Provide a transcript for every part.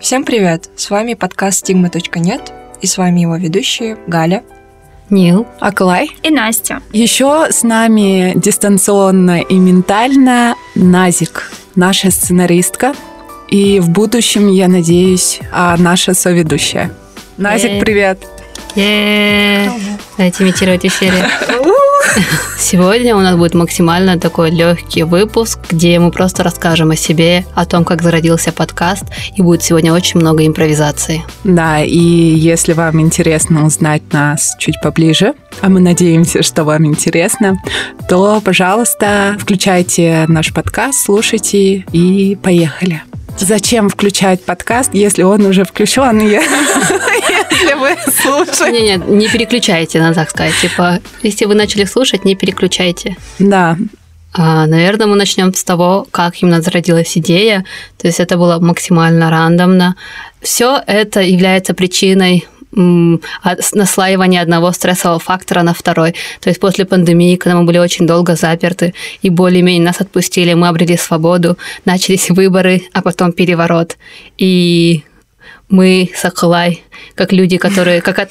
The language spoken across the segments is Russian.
Всем привет! С вами подкаст «Стигма.нет» и с вами его ведущие Галя, Нил, Аклай и Настя. Еще с нами дистанционно и ментально Назик, наша сценаристка. И в будущем, я надеюсь, а наша соведущая. Назик, привет! Имитировать эфире. Сегодня у нас будет максимально такой легкий выпуск, где мы просто расскажем о себе, о том, как зародился подкаст, и будет сегодня очень много импровизации. Да, и если вам интересно узнать нас чуть поближе, а мы надеемся, что вам интересно, то, пожалуйста, включайте наш подкаст, слушайте и поехали. Зачем включать подкаст, если он уже включен? Если вы слушаете. Не, не, не переключайте, надо так сказать. Типа, если вы начали слушать, не переключайте. Да. А, наверное, мы начнем с того, как именно зародилась идея. То есть это было максимально рандомно. Все это является причиной наслаивание одного стрессового фактора на второй. То есть после пандемии, когда мы были очень долго заперты и более-менее нас отпустили, мы обрели свободу, начались выборы, а потом переворот. И мы с Акалай, как люди, которые как от,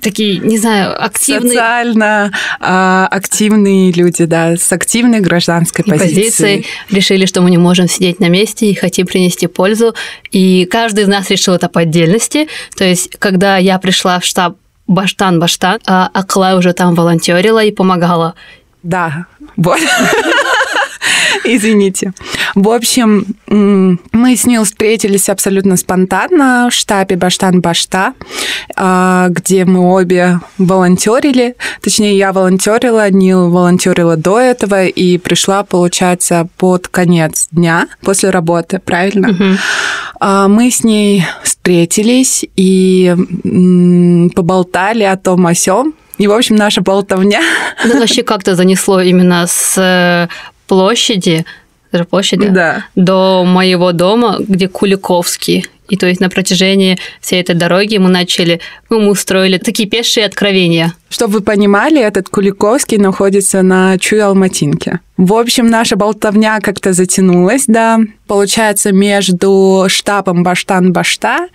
такие, не знаю, активные. Социально а, активные люди, да, с активной гражданской позицией. позицией. Решили, что мы не можем сидеть на месте и хотим принести пользу. И каждый из нас решил это по отдельности. То есть, когда я пришла в штаб Баштан-Баштан, а Аклай уже там волонтерила и помогала. Да, вот. Извините. В общем, мы с Нил встретились абсолютно спонтанно в штабе Баштан-Башта, а, где мы обе волонтерили. Точнее, я волонтерила, Нил волонтерила до этого и пришла, получается, под конец дня после работы, правильно? Угу. Мы с ней встретились и поболтали о том о сём, и, в общем, наша болтовня... Да, вообще как-то занесло именно с э, площади, даже площади, да. до моего дома, где Куликовский. И то есть на протяжении всей этой дороги мы начали, ну, мы устроили такие пешие откровения. Чтобы вы понимали, этот Куликовский находится на Чуй-Алматинке. В общем, наша болтовня как-то затянулась, да. Получается, между штабом Баштан-Башта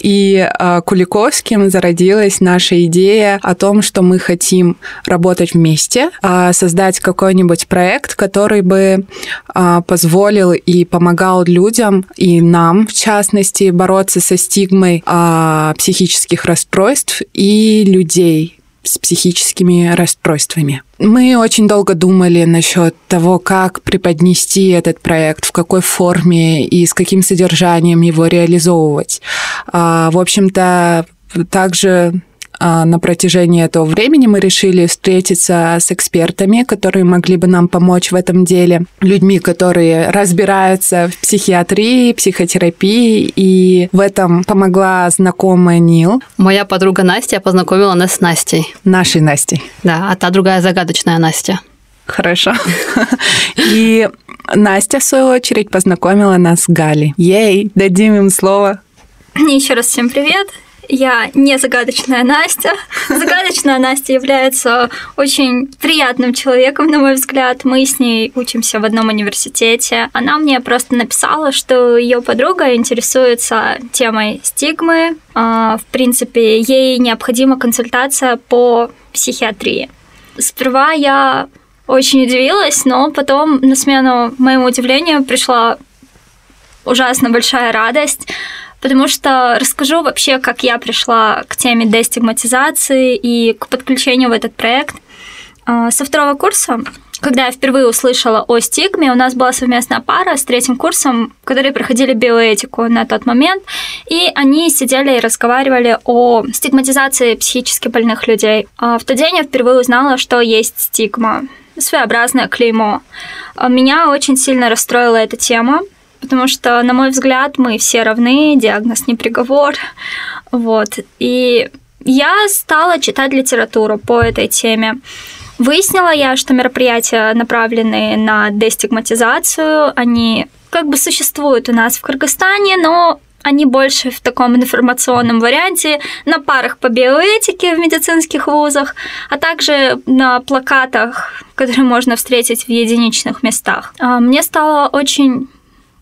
и э, Куликовским зародилась наша идея о том, что мы хотим работать вместе, э, создать какой-нибудь проект, который бы э, позволил и помогал людям, и нам, в частности, бороться со стигмой э, психических расстройств и людей, с психическими расстройствами. Мы очень долго думали насчет того, как преподнести этот проект, в какой форме и с каким содержанием его реализовывать. А, в общем-то, также на протяжении этого времени мы решили встретиться с экспертами, которые могли бы нам помочь в этом деле, людьми, которые разбираются в психиатрии, психотерапии, и в этом помогла знакомая Нил. Моя подруга Настя познакомила нас с Настей. Нашей Настей. Да, а та другая загадочная Настя. Хорошо. И Настя, в свою очередь, познакомила нас с Галей. Ей, дадим им слово. Еще раз всем привет. Я не загадочная Настя. Загадочная Настя является очень приятным человеком, на мой взгляд. Мы с ней учимся в одном университете. Она мне просто написала, что ее подруга интересуется темой стигмы. А, в принципе, ей необходима консультация по психиатрии. Сперва я очень удивилась, но потом на смену моему удивлению пришла ужасно большая радость, потому что расскажу вообще, как я пришла к теме дестигматизации и к подключению в этот проект. А, со второго курса, когда я впервые услышала о стигме, у нас была совместная пара с третьим курсом, которые проходили биоэтику на тот момент, и они сидели и разговаривали о стигматизации психически больных людей. А в тот день я впервые узнала, что есть стигма, своеобразное клеймо. А, меня очень сильно расстроила эта тема, потому что, на мой взгляд, мы все равны, диагноз не приговор. Вот. И я стала читать литературу по этой теме. Выяснила я, что мероприятия, направленные на дестигматизацию, они как бы существуют у нас в Кыргызстане, но они больше в таком информационном варианте на парах по биоэтике в медицинских вузах, а также на плакатах, которые можно встретить в единичных местах. А, мне стало очень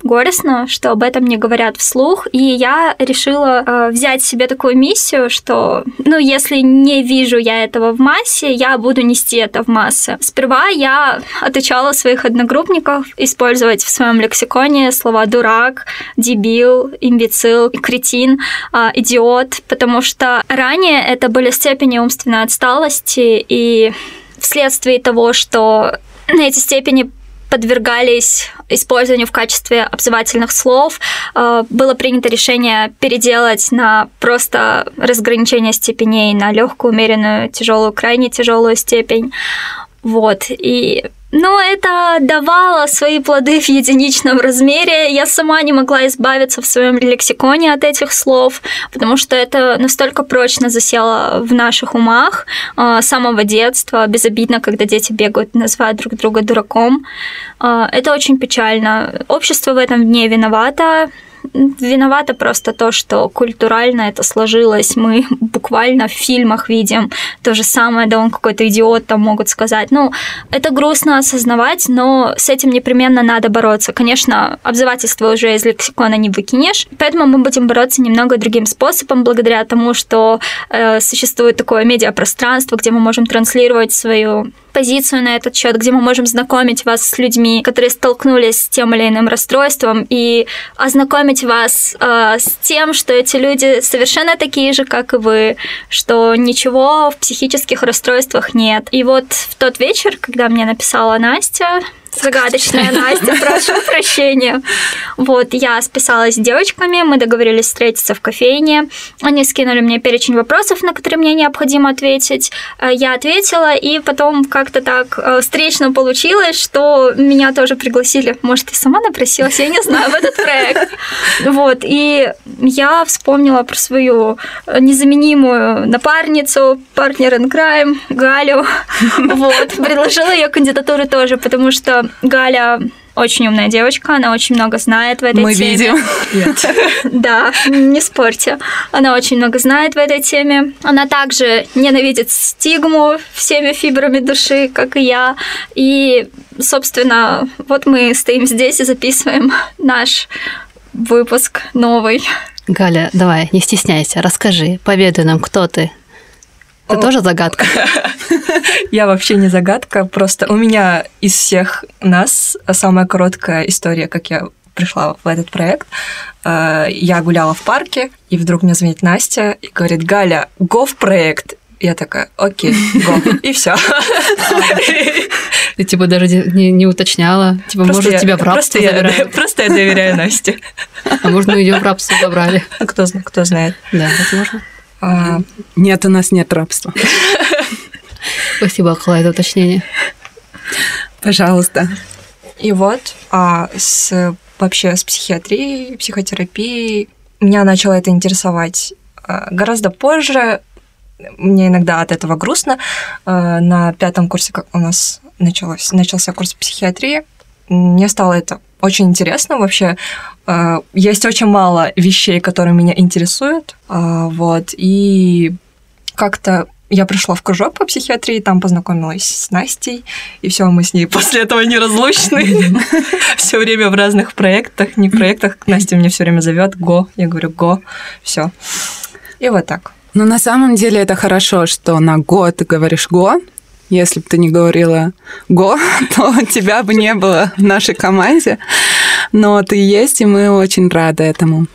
горестно, что об этом не говорят вслух, и я решила э, взять себе такую миссию, что, ну, если не вижу я этого в массе, я буду нести это в массы. Сперва я отучала своих одногруппников использовать в своем лексиконе слова дурак, дебил, имбецил, кретин, э, идиот, потому что ранее это были степени умственной отсталости, и вследствие того, что на эти степени подвергались использованию в качестве обзывательных слов. Э, было принято решение переделать на просто разграничение степеней на легкую, умеренную, тяжелую, крайне тяжелую степень. Вот. И но это давало свои плоды в единичном размере. Я сама не могла избавиться в своем лексиконе от этих слов, потому что это настолько прочно засело в наших умах э, с самого детства. Безобидно, когда дети бегают, называют друг друга дураком. Э, это очень печально. Общество в этом не виновато виновато просто то, что культурально это сложилось. Мы буквально в фильмах видим то же самое, да он какой-то идиот там могут сказать. Ну, это грустно осознавать, но с этим непременно надо бороться. Конечно, обзывательство уже из лексикона не выкинешь, поэтому мы будем бороться немного другим способом, благодаря тому, что э, существует такое медиапространство, где мы можем транслировать свою позицию на этот счет, где мы можем знакомить вас с людьми, которые столкнулись с тем или иным расстройством, и ознакомить вас э, с тем, что эти люди совершенно такие же, как и вы, что ничего в психических расстройствах нет. И вот в тот вечер, когда мне написала Настя, загадочная Настя, прошу прощения. Вот, я списалась с девочками, мы договорились встретиться в кофейне. Они скинули мне перечень вопросов, на которые мне необходимо ответить. Э, я ответила, и потом как-то так э, встречно получилось, что меня тоже пригласили. Может, я сама напросилась, я не знаю, в этот проект. Вот, и я вспомнила про свою незаменимую напарницу, партнер in crime, Галю. Вот, предложила ее кандидатуру тоже, потому что Галя очень умная девочка, она очень много знает в этой Мы теме. видим. Да, не спорьте. Она очень много знает в этой теме. Она также ненавидит стигму всеми фибрами души, как и я. И, собственно, вот мы стоим здесь и записываем наш выпуск новый. Галя, давай, не стесняйся, расскажи, поведай нам, кто ты. Это тоже загадка? Я вообще не загадка, просто у меня из всех нас самая короткая история, как я пришла в этот проект. Э, я гуляла в парке, и вдруг мне звонит Настя и говорит, Галя, го в проект. Я такая, окей, го. И все. Ты типа даже не, не уточняла. Типа, просто может, я, тебя в рабство просто забирали. Я, просто я доверяю Насте. А может, ее в рабство забрали. Кто, кто знает. Да, возможно. А... Нет, у нас нет рабства. Спасибо, Акла, за уточнение. Пожалуйста. И вот а с, вообще с психиатрией, психотерапией меня начало это интересовать а, гораздо позже. Мне иногда от этого грустно. А, на пятом курсе, как у нас началось, начался курс психиатрии, мне стало это очень интересно вообще. А, есть очень мало вещей, которые меня интересуют. Вот. И как-то я пришла в кружок по психиатрии, там познакомилась с Настей, и все, мы с ней после этого неразлучны. Все время в разных проектах, не проектах. Настя меня все время зовет, го, я говорю, го, все. И вот так. Ну, на самом деле это хорошо, что на го ты говоришь го, если бы ты не говорила «го», то тебя бы не было в нашей команде. Но ты есть, и мы очень рады этому.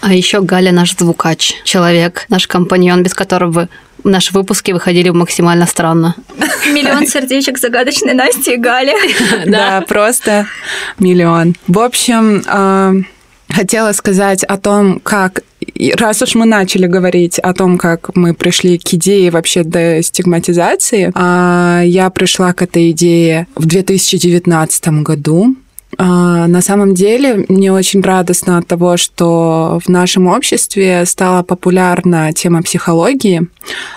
А еще Галя наш звукач, человек, наш компаньон, без которого наши выпуски выходили максимально странно. Миллион сердечек загадочной Насти и Гали. Да, просто миллион. В общем, а, хотела сказать о том, как раз уж мы начали говорить о том, как мы пришли к идее вообще до стигматизации, а, я пришла к этой идее в 2019 году. А, на самом деле, мне очень радостно от того, что в нашем обществе стала популярна тема психологии,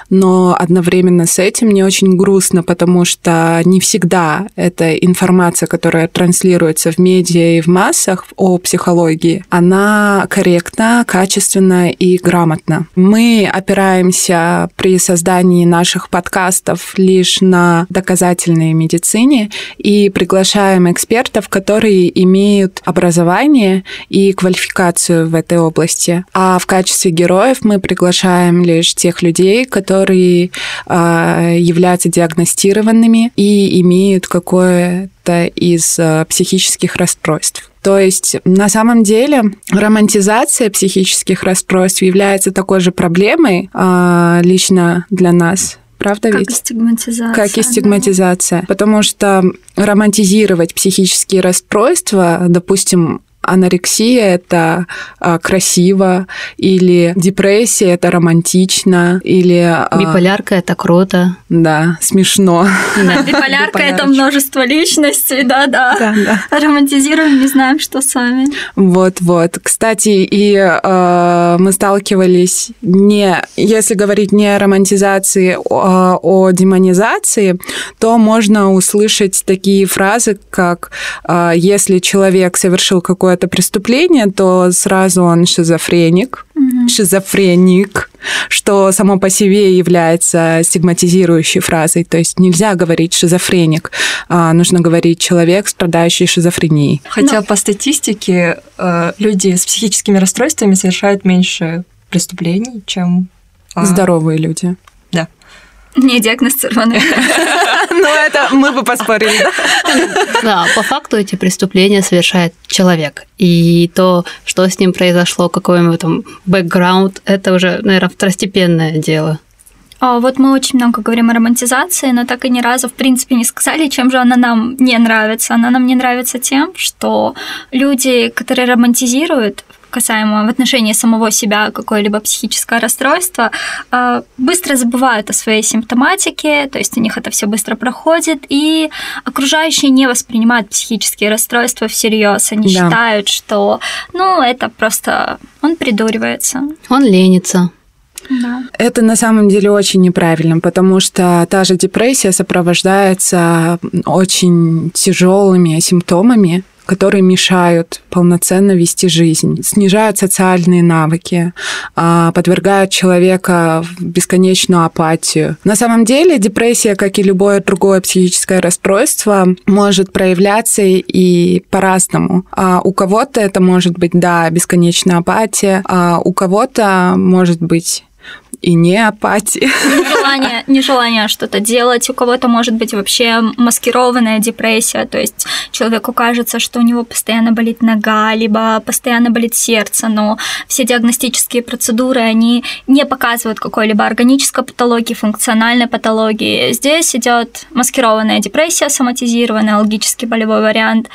но одновременно с этим мне очень грустно, потому что не всегда эта информация, которая транслируется в медиа и в массах о психологии, она корректна, качественна и грамотна. Мы опираемся при создании наших подкастов лишь на доказательной медицине и приглашаем экспертов, которые имеют образование и квалификацию в этой области. А в качестве героев мы приглашаем лишь тех людей, которые э, являются диагностированными и имеют какое-то из э, психических расстройств. То есть на самом деле романтизация психических расстройств является такой же проблемой э, лично для нас, правда как ведь? и стигматизация. Как и стигматизация. Да. Потому что романтизировать психические расстройства, допустим, анорексия это а, красиво, или депрессия это романтично, или... А, Биполярка это круто. Да, смешно. Да. Биполярка это множество личностей, да-да. Да, да. Романтизируем, не знаем, что сами. Вот-вот. Кстати, и э, мы сталкивались не... Если говорить не о романтизации, а о демонизации, то можно услышать такие фразы, как э, если человек совершил какое какое-то преступление, то сразу он шизофреник, угу. шизофреник, что само по себе является стигматизирующей фразой. То есть нельзя говорить шизофреник, а нужно говорить человек, страдающий шизофренией. Хотя Но... по статистике э, люди с психическими расстройствами совершают меньше преступлений, чем а, здоровые люди. Не диагностированные. Ну, это мы бы поспорили, да? по факту эти преступления совершает человек. И то, что с ним произошло, какой у него там бэкграунд, это уже, наверное, второстепенное дело. А, вот мы очень много говорим о романтизации, но так и ни разу, в принципе, не сказали, чем же она нам не нравится. Она нам не нравится тем, что люди, которые романтизируют, касаемо в отношении самого себя какое-либо психическое расстройство, э, быстро забывают о своей симптоматике, то есть у них это все быстро проходит, и окружающие не воспринимают психические расстройства всерьез. Они да. считают, что ну, это просто он придуривается. Он ленится. Да. Это на самом деле очень неправильно, потому что та же депрессия сопровождается очень тяжелыми симптомами, которые мешают полноценно вести жизнь, снижают социальные навыки, а, подвергают человека в бесконечную апатию. На самом деле депрессия, как и любое другое психическое расстройство, может проявляться и по-разному. А у кого-то это может быть, да, бесконечная апатия, а у кого-то может быть и не апатии. Нежелание, нежелание что-то делать. У кого-то может быть вообще маскированная депрессия, то есть человеку кажется, что у него постоянно болит нога, либо постоянно болит сердце, но все диагностические процедуры, они не показывают какой-либо органической патологии, функциональной патологии. Здесь идет маскированная депрессия, соматизированная, логический болевой вариант.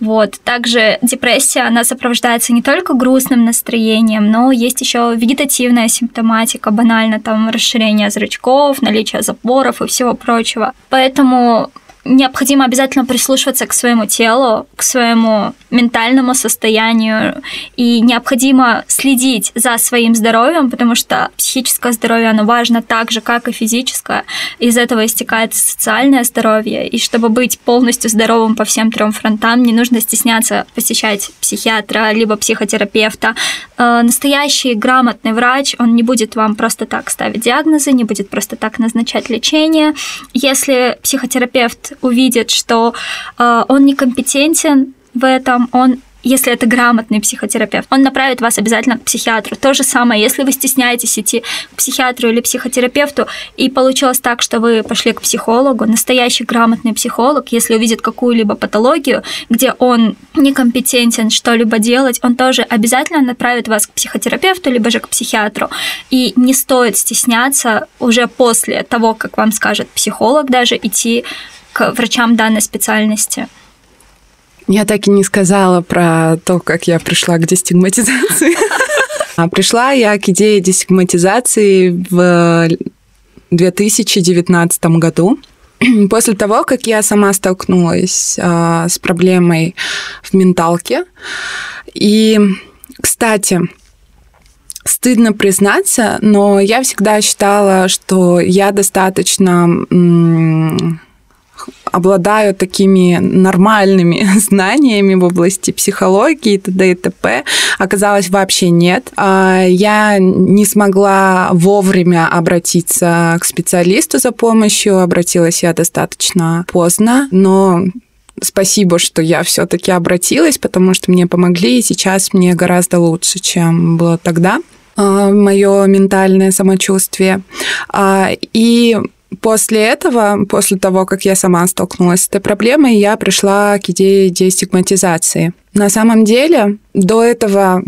Вот. Также депрессия, она сопровождается не только грустным настроением, но есть еще вегетативная симптоматика, банально там расширение зрачков, наличие запоров и всего прочего. Поэтому необходимо обязательно прислушиваться к своему телу, к своему ментальному состоянию, и необходимо следить за своим здоровьем, потому что психическое здоровье, оно важно так же, как и физическое. Из этого истекает социальное здоровье, и чтобы быть полностью здоровым по всем трем фронтам, не нужно стесняться посещать психиатра, либо психотерапевта. Э, настоящий грамотный врач, он не будет вам просто так ставить диагнозы, не будет просто так назначать лечение. Если психотерапевт увидит, что э, он некомпетентен в этом, он если это грамотный психотерапевт, он направит вас обязательно к психиатру. То же самое, если вы стесняетесь идти к психиатру или психотерапевту, и получилось так, что вы пошли к психологу, настоящий грамотный психолог, если увидит какую-либо патологию, где он некомпетентен что-либо делать, он тоже обязательно направит вас к психотерапевту, либо же к психиатру. И не стоит стесняться уже после того, как вам скажет психолог, даже идти к врачам данной специальности? Я так и не сказала про то, как я пришла к дестигматизации. А пришла я к идее дестигматизации в 2019 году. После того, как я сама столкнулась а, с проблемой в менталке. И, кстати, стыдно признаться, но я всегда считала, что я достаточно обладаю такими нормальными знаниями в области психологии и т.д. и т.п. Оказалось, вообще нет. А, я не смогла вовремя обратиться к специалисту за помощью. Обратилась я достаточно поздно, но спасибо, что я все-таки обратилась, потому что мне помогли, и сейчас мне гораздо лучше, чем было тогда а, мое ментальное самочувствие. А, и после этого, после того, как я сама столкнулась с этой проблемой, я пришла к идее дестигматизации. На самом деле, до этого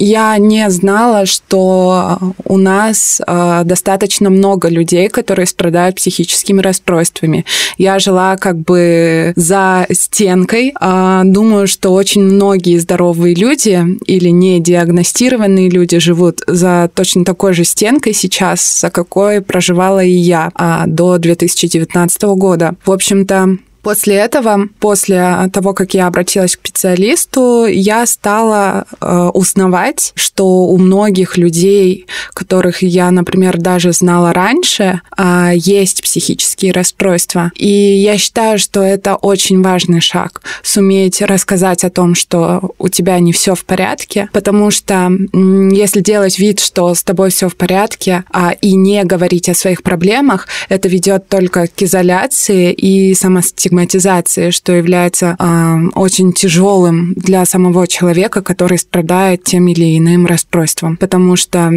я не знала, что у нас э, достаточно много людей, которые страдают психическими расстройствами. Я жила как бы за стенкой. Э, думаю, что очень многие здоровые люди или не диагностированные люди живут за точно такой же стенкой сейчас, за какой проживала и я э, до 2019 года. В общем-то, После этого, после того, как я обратилась к специалисту, я стала э, узнавать, что у многих людей, которых я, например, даже знала раньше, э, есть психические расстройства. И я считаю, что это очень важный шаг суметь рассказать о том, что у тебя не все в порядке, потому что если делать вид, что с тобой все в порядке, а и не говорить о своих проблемах, это ведет только к изоляции и самостигматизации стигматизации, что является э, очень тяжелым для самого человека, который страдает тем или иным расстройством. Потому что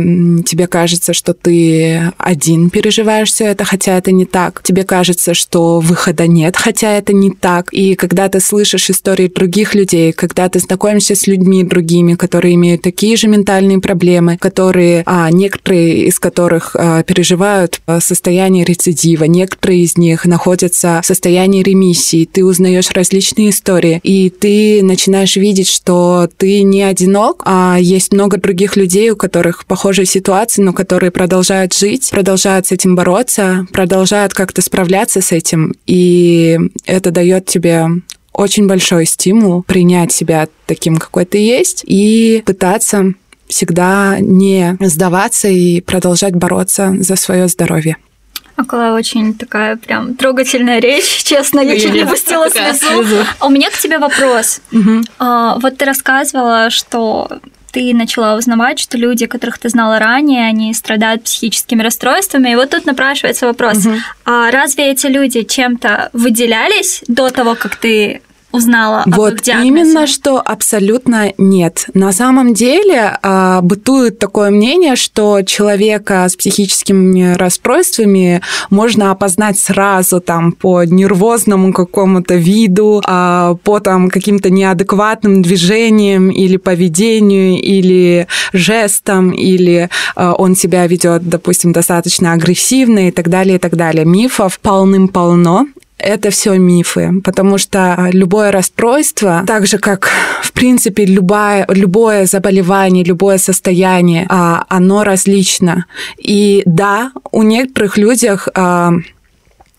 тебе кажется, что ты один переживаешь все это, хотя это не так. Тебе кажется, что выхода нет, хотя это не так. И когда ты слышишь истории других людей, когда ты знакомишься с людьми другими, которые имеют такие же ментальные проблемы, которые, а, некоторые из которых а, переживают а, состояние рецидива, некоторые из них находятся в состоянии ремиссии, миссии, ты узнаешь различные истории, и ты начинаешь видеть, что ты не одинок, а есть много других людей, у которых похожие ситуации, но которые продолжают жить, продолжают с этим бороться, продолжают как-то справляться с этим, и это дает тебе очень большой стимул принять себя таким, какой ты есть, и пытаться всегда не сдаваться и продолжать бороться за свое здоровье. Около очень такая прям трогательная речь, честно, я чуть не пустила слезу. А у меня к тебе вопрос. А, вот ты рассказывала, что ты начала узнавать, что люди, которых ты знала ранее, они страдают психическими расстройствами. И вот тут напрашивается вопрос, угу. а разве эти люди чем-то выделялись до того, как ты узнала вот об их именно что абсолютно нет. На самом деле а, бытует такое мнение, что человека с психическими расстройствами можно опознать сразу там по нервозному какому-то виду, а, по там каким-то неадекватным движениям или поведению, или жестам, или а, он себя ведет, допустим, достаточно агрессивно и так далее, и так далее. Мифов полным-полно это все мифы, потому что любое расстройство, так же как, в принципе, любое, любое заболевание, любое состояние, а, оно различно. И да, у некоторых людях а,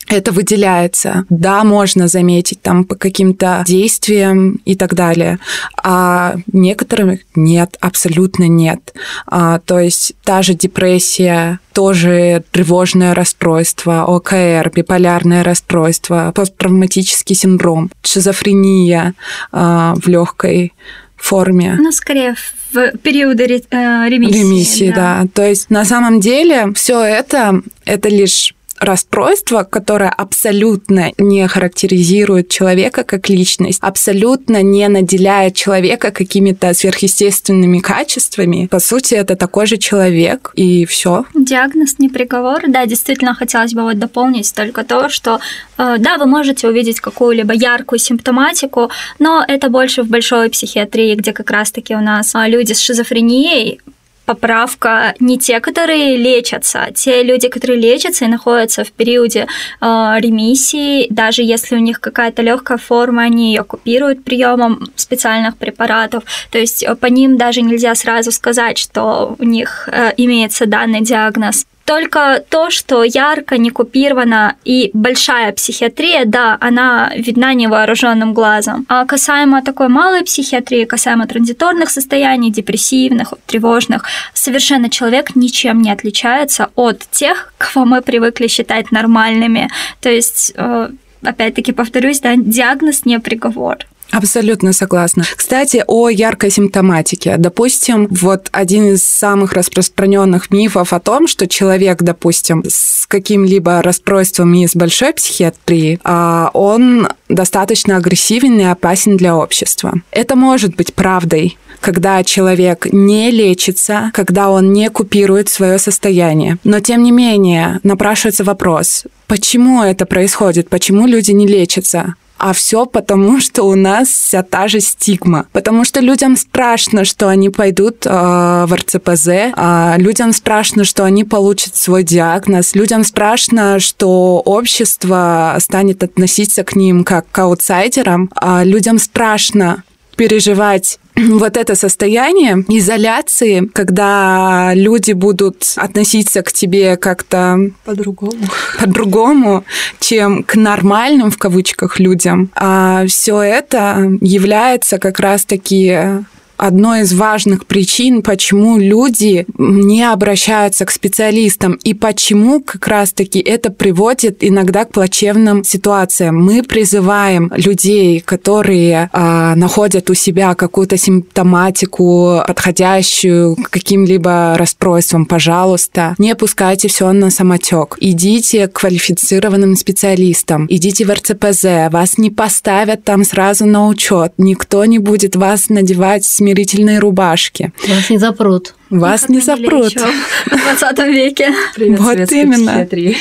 это выделяется. Да, можно заметить там по каким-то действиям и так далее, а некоторым нет, абсолютно нет. А, то есть та же депрессия, тоже тревожное расстройство, ОКР, биполярное расстройство, посттравматический синдром, шизофрения а, в легкой форме. Ну, скорее, в периоды э, ремиссии. Ремиссии, да. да. То есть на самом деле все это это лишь расстройство, которое абсолютно не характеризует человека как личность, абсолютно не наделяет человека какими-то сверхъестественными качествами. По сути, это такой же человек, и все. Диагноз не приговор. Да, действительно, хотелось бы вот дополнить только то, что э, да, вы можете увидеть какую-либо яркую симптоматику, но это больше в большой психиатрии, где как раз-таки у нас э, люди с шизофренией поправка не те, которые лечатся, а те люди, которые лечатся и находятся в периоде э, ремиссии, даже если у них какая-то легкая форма, они ее купируют приемом специальных препаратов. То есть э, по ним даже нельзя сразу сказать, что у них э, имеется данный диагноз Только то, что ярко, не купирована и большая психиатрия, да, она видна невооруженным глазом. А касаемо такой малой психиатрии, касаемо транзиторных состояний, депрессивных, тревожных, совершенно человек ничем не отличается от тех, кого мы привыкли считать нормальными. То есть э, опять-таки повторюсь, да, диагноз не приговор. Абсолютно согласна. Кстати, о яркой симптоматике. Допустим, вот один из самых распространенных мифов о том, что человек, допустим, с каким-либо расстройством из большой психиатрии, а, он достаточно агрессивен и опасен для общества. Это может быть правдой, когда человек не лечится, когда он не купирует свое состояние. Но тем не менее напрашивается вопрос, почему это происходит, почему люди не лечатся? А все потому, что у нас вся та же стигма. Потому что людям страшно, что они пойдут э, в РЦПЗ, а людям страшно, что они получат свой диагноз, людям страшно, что общество станет относиться к ним как к аутсайдерам, а людям страшно переживать вот это состояние изоляции, когда люди будут относиться к тебе как-то по-другому, по-другому, чем к нормальным в кавычках людям, а все это является как раз-таки одной из важных причин, почему люди не обращаются к специалистам и почему как раз-таки это приводит иногда к плачевным ситуациям. Мы призываем людей, которые а, находят у себя какую-то симптоматику, подходящую к каким-либо расстройствам, пожалуйста, не пускайте все на самотек. Идите к квалифицированным специалистам, идите в РЦПЗ, вас не поставят там сразу на учет, никто не будет вас надевать смирительные рубашки. Вас не запрут. Вас не запрут. В 20 веке. Привет, Вот именно. психиатрии.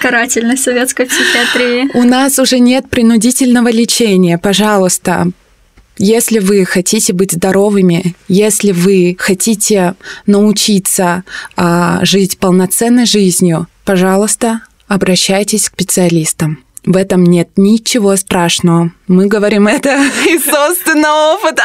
Карательной советской психиатрии. У нас уже нет принудительного лечения. Пожалуйста, если вы хотите быть здоровыми, если вы хотите научиться а, жить полноценной жизнью, пожалуйста, обращайтесь к специалистам. В этом нет ничего страшного. Мы говорим это из собственного опыта.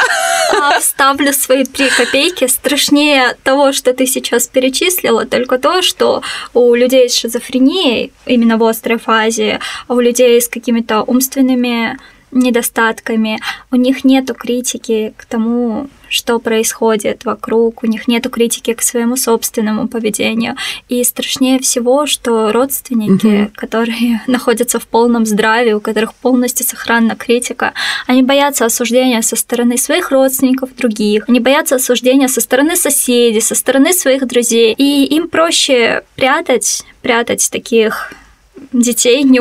А вставлю свои три копейки. Страшнее того, что ты сейчас перечислила, только то, что у людей с шизофренией, именно в острой фазе, а у людей с какими-то умственными недостатками, у них нету критики к тому, что происходит вокруг, у них нету критики к своему собственному поведению. И страшнее всего, что родственники, Мгм. которые находятся в полном здравии, у которых полностью сохранна критика, они боятся осуждения со стороны своих родственников, других, они боятся осуждения со стороны соседей, со стороны своих друзей. И им проще прятать, прятать таких детей не,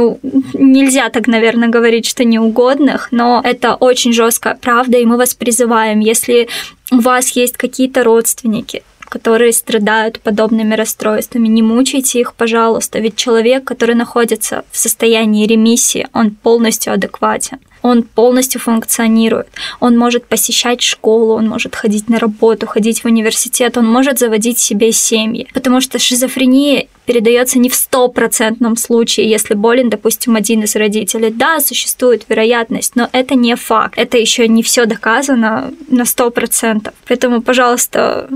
нельзя так, наверное, говорить, что неугодных, но это очень жесткая правда, и мы вас призываем, если у вас есть какие-то родственники, которые страдают подобными расстройствами, не мучайте их, пожалуйста, ведь человек, который находится в состоянии ремиссии, он полностью адекватен. Он полностью функционирует. Он может посещать школу, он может ходить на работу, ходить в университет, он может заводить себе семьи. Потому что шизофрения передается не в стопроцентном случае, если болен, допустим, один из родителей. Да, существует вероятность, но это не факт. Это еще не все доказано на сто процентов. Поэтому, пожалуйста,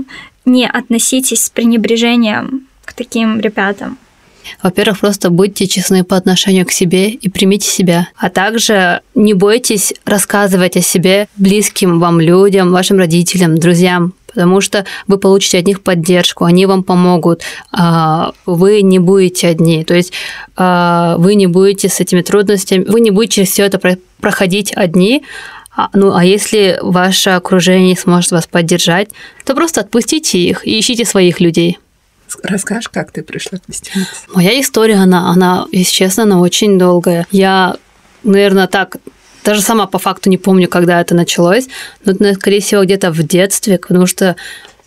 не относитесь с пренебрежением к таким ребятам. Во-первых, просто будьте честны по отношению к себе и примите себя. А также не бойтесь рассказывать о себе близким вам людям, вашим родителям, друзьям, потому что вы получите от них поддержку, они вам помогут, а, вы не будете одни, то есть а, вы не будете с этими трудностями, вы не будете все это про- проходить одни, а, Ну, а если ваше окружение сможет вас поддержать, то просто отпустите их и ищите своих людей. Расскажешь, как ты пришла к Вестинице? Моя история, она, она, если честно, она очень долгая. Я, наверное, так даже сама по факту не помню, когда это началось, но, скорее всего, где-то в детстве, потому что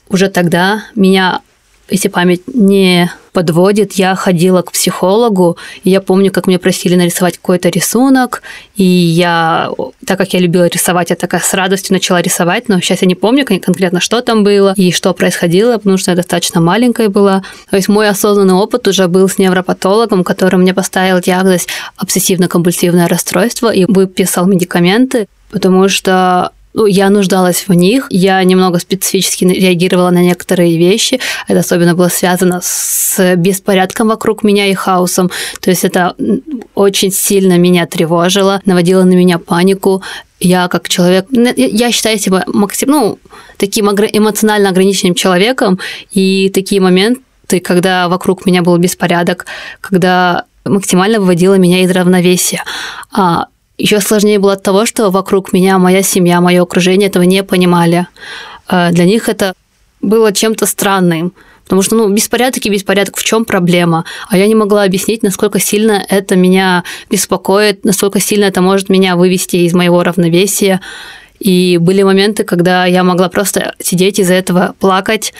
уже тогда меня, если память не подводит, я ходила к психологу, и я помню, как меня просили нарисовать какой-то рисунок, и я, так как я любила рисовать, я такая с радостью начала рисовать, но сейчас я не помню кон- конкретно, что там было и что происходило, потому что я достаточно маленькая была. То есть мой осознанный опыт уже был с невропатологом, который мне поставил диагноз обсессивно-компульсивное расстройство и выписал медикаменты, потому что ну, я нуждалась в них, я немного специфически реагировала на некоторые вещи. Это особенно было связано с беспорядком вокруг меня и хаосом. То есть это очень сильно меня тревожило, наводило на меня панику. Я как человек, я считаю себя максим, ну, таким эмоционально ограниченным человеком, и такие моменты, когда вокруг меня был беспорядок, когда максимально выводила меня из равновесия. А еще сложнее было от того, что вокруг меня моя семья, мое окружение этого не понимали. А для них это было чем-то странным. Потому что, ну, беспорядок и беспорядок, в чем проблема? А я не могла объяснить, насколько сильно это меня беспокоит, насколько сильно это может меня вывести из моего равновесия. И были моменты, когда я могла просто сидеть из-за этого плакать,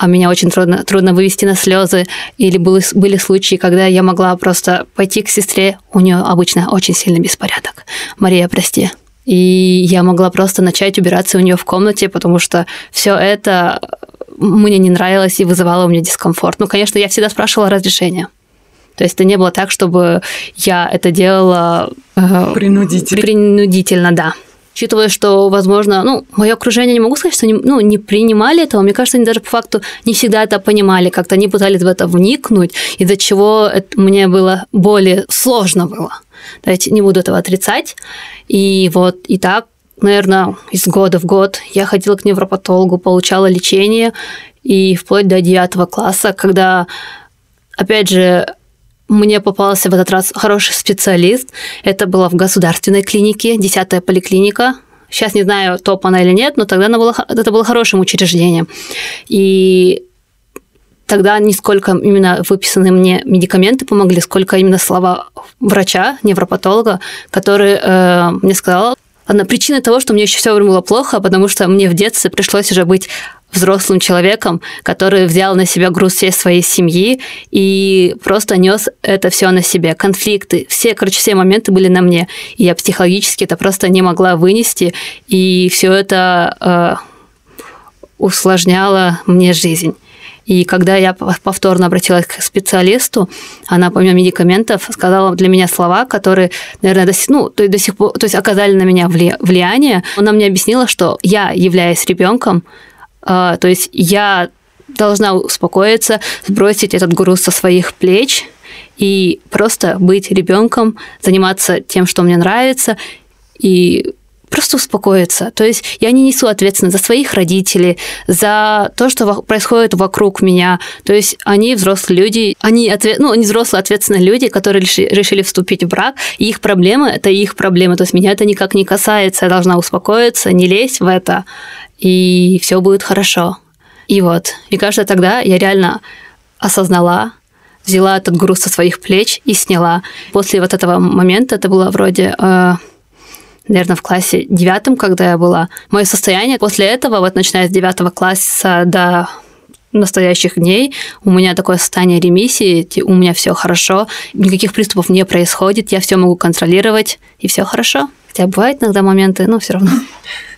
а меня очень трудно, трудно вывести на слезы. Или были, были случаи, когда я могла просто пойти к сестре, у нее обычно очень сильный беспорядок. Мария, прости. И я могла просто начать убираться у нее в комнате, потому что все это мне не нравилось и вызывало у меня дискомфорт. Ну, конечно, я всегда спрашивала разрешения. То есть это не было так, чтобы я это делала э, принудительно. Принудительно, да учитывая, что, возможно, ну, мое окружение не могу сказать, что они ну, не принимали этого, мне кажется, они даже по факту не всегда это понимали, как-то они пытались в это вникнуть, из-за чего это мне было более сложно было. Давайте не буду этого отрицать. И вот и так, наверное, из года в год я ходила к невропатологу, получала лечение, и вплоть до девятого класса, когда, опять же, мне попался в этот раз хороший специалист. Это было в государственной клинике, 10 поликлиника. Сейчас не знаю, топ она или нет, но тогда она была, это было хорошим учреждением. И тогда не сколько именно выписанные мне медикаменты помогли, сколько именно слова врача, невропатолога, который э, мне сказал, одна причина того, что мне еще все время было плохо, потому что мне в детстве пришлось уже быть взрослым человеком, который взял на себя груз всей своей семьи и просто нес это все на себе. Конфликты, все, короче, все моменты были на мне. И я психологически это просто не могла вынести. И все это э, усложняло мне жизнь. И когда я повторно обратилась к специалисту, она помимо медикаментов сказала для меня слова, которые, наверное, до, ну, то, есть до сих пор, то есть оказали на меня влияние. Она мне объяснила, что я, являясь ребенком, то есть я должна успокоиться, сбросить этот груз со своих плеч и просто быть ребенком, заниматься тем, что мне нравится, и просто успокоиться. То есть я не несу ответственность за своих родителей, за то, что происходит вокруг меня. То есть они взрослые люди, они, ответ, ну, они взрослые ответственные люди, которые решили вступить в брак, и их проблемы – это их проблемы. То есть меня это никак не касается. Я должна успокоиться, не лезть в это и все будет хорошо. И вот, мне кажется, тогда я реально осознала, взяла этот груз со своих плеч и сняла. После вот этого момента, это было вроде, э, наверное, в классе девятом, когда я была, мое состояние после этого, вот начиная с девятого класса до настоящих дней у меня такое состояние ремиссии, у меня все хорошо, никаких приступов не происходит, я все могу контролировать, и все хорошо. Хотя бывают иногда моменты, но все равно.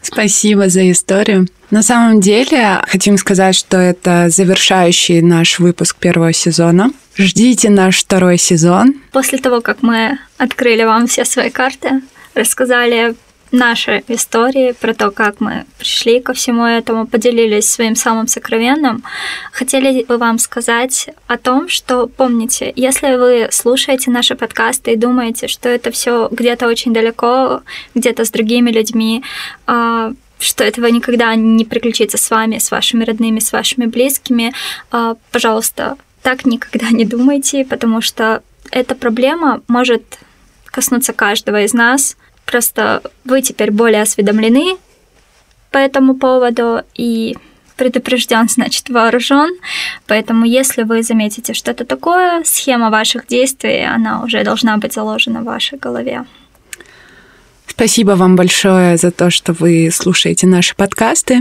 Спасибо за историю. На самом деле, хотим сказать, что это завершающий наш выпуск первого сезона. Ждите наш второй сезон. После того, как мы открыли вам все свои карты, рассказали наши истории, про то, как мы пришли ко всему этому, поделились своим самым сокровенным, хотели бы вам сказать о том, что помните, если вы слушаете наши подкасты и думаете, что это все где-то очень далеко, где-то с другими людьми, а, что этого никогда не приключится с вами, с вашими родными, с вашими близкими, а, пожалуйста, так никогда не думайте, потому что эта проблема может коснуться каждого из нас, Просто вы теперь более осведомлены по этому поводу и предупрежден, значит вооружен. Поэтому, если вы заметите что-то такое, схема ваших действий, она уже должна быть заложена в вашей голове. Спасибо вам большое за то, что вы слушаете наши подкасты.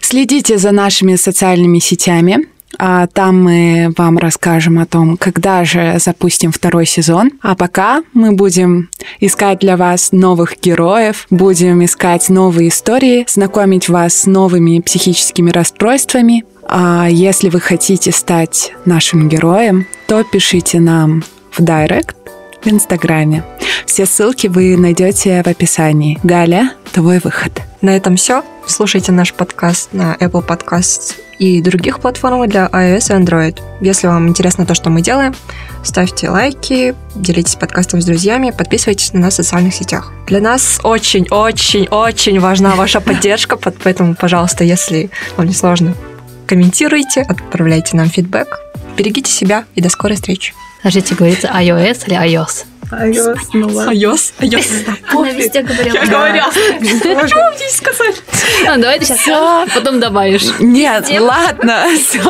Следите за нашими социальными сетями. А там мы вам расскажем о том, когда же запустим второй сезон. А пока мы будем искать для вас новых героев, будем искать новые истории, знакомить вас с новыми психическими расстройствами. А если вы хотите стать нашим героем, то пишите нам в директ в Инстаграме. Все ссылки вы найдете в описании. Галя, твой выход. На этом все. Слушайте наш подкаст на Apple Podcasts и других платформах для iOS и Android. Если вам интересно то, что мы делаем, ставьте лайки, делитесь подкастом с друзьями, подписывайтесь на нас в социальных сетях. Для нас очень-очень-очень важна ваша поддержка, поэтому, пожалуйста, если вам не сложно, комментируйте, отправляйте нам фидбэк. Берегите себя и до скорой встречи. Подождите, говорится iOS или iOS? iOS, ну ладно. iOS, iOS. Она везде говорила. Я говорила. Почему вам не сказать? Ну, давай ты сейчас потом добавишь. Нет, ладно, все.